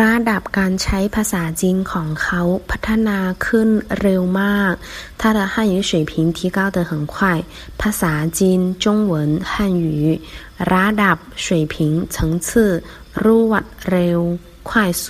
ระดับการใช้ภาษาจีนของเขาพัฒนาขึ้นเร็วมาก他的汉语水平提高得很快ภาษาจีน中文汉语ระดับ水平层次รวดเร็ว快速